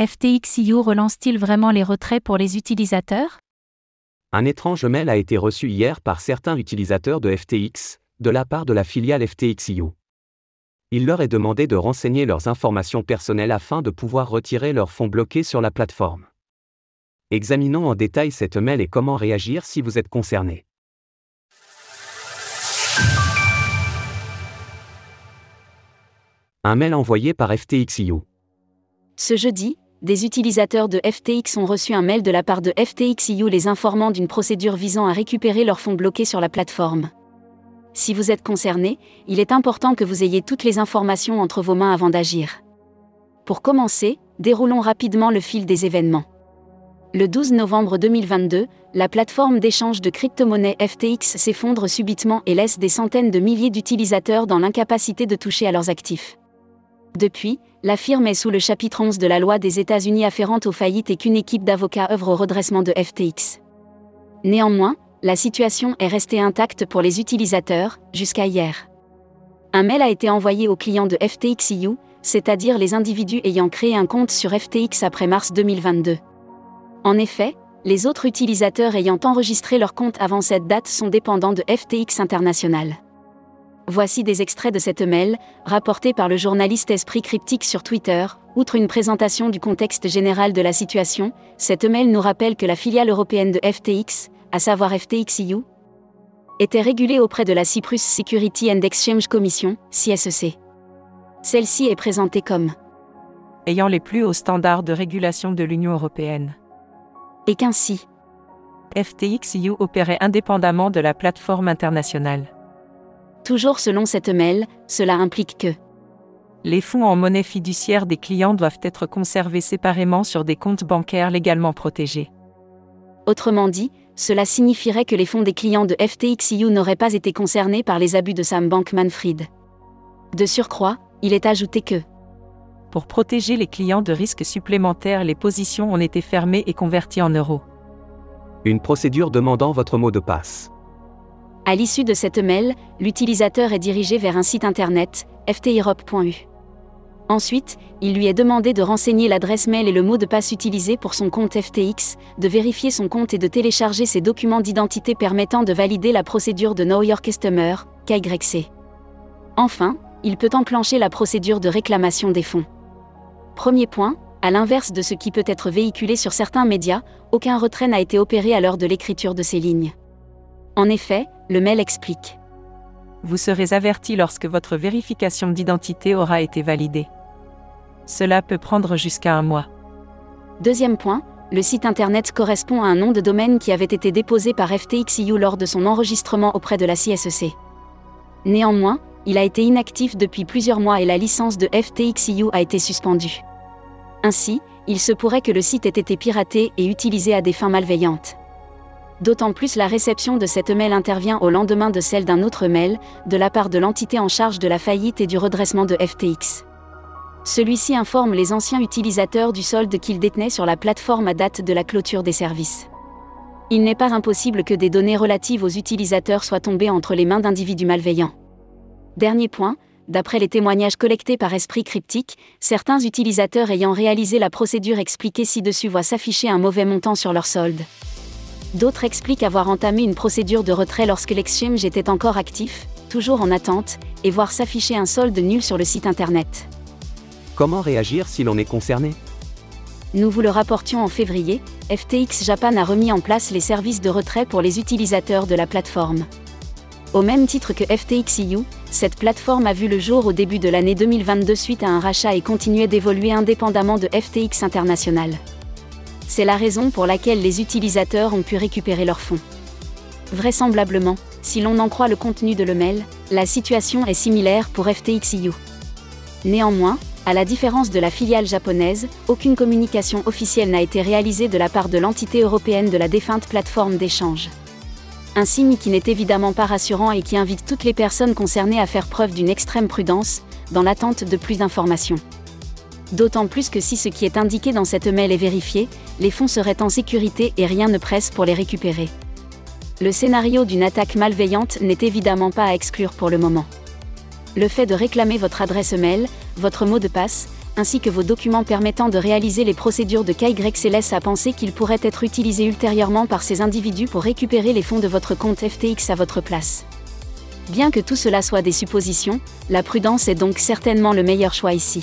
FTXIU relance-t-il vraiment les retraits pour les utilisateurs? Un étrange mail a été reçu hier par certains utilisateurs de FTX, de la part de la filiale FTXIU. Il leur est demandé de renseigner leurs informations personnelles afin de pouvoir retirer leurs fonds bloqués sur la plateforme. Examinons en détail cette mail et comment réagir si vous êtes concerné. Un mail envoyé par FTXIU. Ce jeudi, des utilisateurs de FTX ont reçu un mail de la part de FTXIU les informant d'une procédure visant à récupérer leurs fonds bloqués sur la plateforme. Si vous êtes concerné, il est important que vous ayez toutes les informations entre vos mains avant d'agir. Pour commencer, déroulons rapidement le fil des événements. Le 12 novembre 2022, la plateforme d'échange de crypto-monnaies FTX s'effondre subitement et laisse des centaines de milliers d'utilisateurs dans l'incapacité de toucher à leurs actifs. Depuis, la firme est sous le chapitre 11 de la loi des États-Unis afférente aux faillites et qu'une équipe d'avocats œuvre au redressement de FTX. Néanmoins, la situation est restée intacte pour les utilisateurs, jusqu'à hier. Un mail a été envoyé aux clients de FTXIU, c'est-à-dire les individus ayant créé un compte sur FTX après mars 2022. En effet, les autres utilisateurs ayant enregistré leur compte avant cette date sont dépendants de FTX International. Voici des extraits de cette mail, rapportés par le journaliste Esprit Cryptique sur Twitter. Outre une présentation du contexte général de la situation, cette mail nous rappelle que la filiale européenne de FTX, à savoir FTXIU, était régulée auprès de la Cyprus Security and Exchange Commission, CSEC. Celle-ci est présentée comme ayant les plus hauts standards de régulation de l'Union européenne et qu'ainsi FTXIU opérait indépendamment de la plateforme internationale. Toujours selon cette mail, cela implique que les fonds en monnaie fiduciaire des clients doivent être conservés séparément sur des comptes bancaires légalement protégés. Autrement dit, cela signifierait que les fonds des clients de FTXIU n'auraient pas été concernés par les abus de Sam Bankman-Fried. De surcroît, il est ajouté que pour protéger les clients de risques supplémentaires, les positions ont été fermées et converties en euros. Une procédure demandant votre mot de passe. À l'issue de cette mail, l'utilisateur est dirigé vers un site internet, fteurope.u. Ensuite, il lui est demandé de renseigner l'adresse mail et le mot de passe utilisé pour son compte FTX, de vérifier son compte et de télécharger ses documents d'identité permettant de valider la procédure de Know Your Customer, KYC. Enfin, il peut enclencher la procédure de réclamation des fonds. Premier point, à l'inverse de ce qui peut être véhiculé sur certains médias, aucun retrait n'a été opéré à l'heure de l'écriture de ces lignes. En effet, le mail explique. Vous serez averti lorsque votre vérification d'identité aura été validée. Cela peut prendre jusqu'à un mois. Deuxième point, le site internet correspond à un nom de domaine qui avait été déposé par FTXIU lors de son enregistrement auprès de la CSEC. Néanmoins, il a été inactif depuis plusieurs mois et la licence de FTXIU a été suspendue. Ainsi, il se pourrait que le site ait été piraté et utilisé à des fins malveillantes. D'autant plus la réception de cette mail intervient au lendemain de celle d'un autre mail, de la part de l'entité en charge de la faillite et du redressement de FTX. Celui-ci informe les anciens utilisateurs du solde qu'ils détenaient sur la plateforme à date de la clôture des services. Il n'est pas impossible que des données relatives aux utilisateurs soient tombées entre les mains d'individus malveillants. Dernier point, d'après les témoignages collectés par Esprit Cryptique, certains utilisateurs ayant réalisé la procédure expliquée ci-dessus voient s'afficher un mauvais montant sur leur solde. D'autres expliquent avoir entamé une procédure de retrait lorsque l'exchange était encore actif, toujours en attente, et voir s'afficher un solde nul sur le site internet. Comment réagir si l'on est concerné? Nous vous le rapportions en février, FTX Japan a remis en place les services de retrait pour les utilisateurs de la plateforme. Au même titre que FTXIU, cette plateforme a vu le jour au début de l'année 2022 suite à un rachat et continuait d'évoluer indépendamment de FTX International. C'est la raison pour laquelle les utilisateurs ont pu récupérer leurs fonds. Vraisemblablement, si l'on en croit le contenu de l'email, la situation est similaire pour FTXIU. Néanmoins, à la différence de la filiale japonaise, aucune communication officielle n'a été réalisée de la part de l'entité européenne de la défunte plateforme d'échange. Un signe qui n'est évidemment pas rassurant et qui invite toutes les personnes concernées à faire preuve d'une extrême prudence, dans l'attente de plus d'informations. D'autant plus que si ce qui est indiqué dans cette mail est vérifié, les fonds seraient en sécurité et rien ne presse pour les récupérer. Le scénario d'une attaque malveillante n'est évidemment pas à exclure pour le moment. Le fait de réclamer votre adresse mail, votre mot de passe, ainsi que vos documents permettant de réaliser les procédures de KYC laissent à penser qu'ils pourraient être utilisés ultérieurement par ces individus pour récupérer les fonds de votre compte FTX à votre place. Bien que tout cela soit des suppositions, la prudence est donc certainement le meilleur choix ici.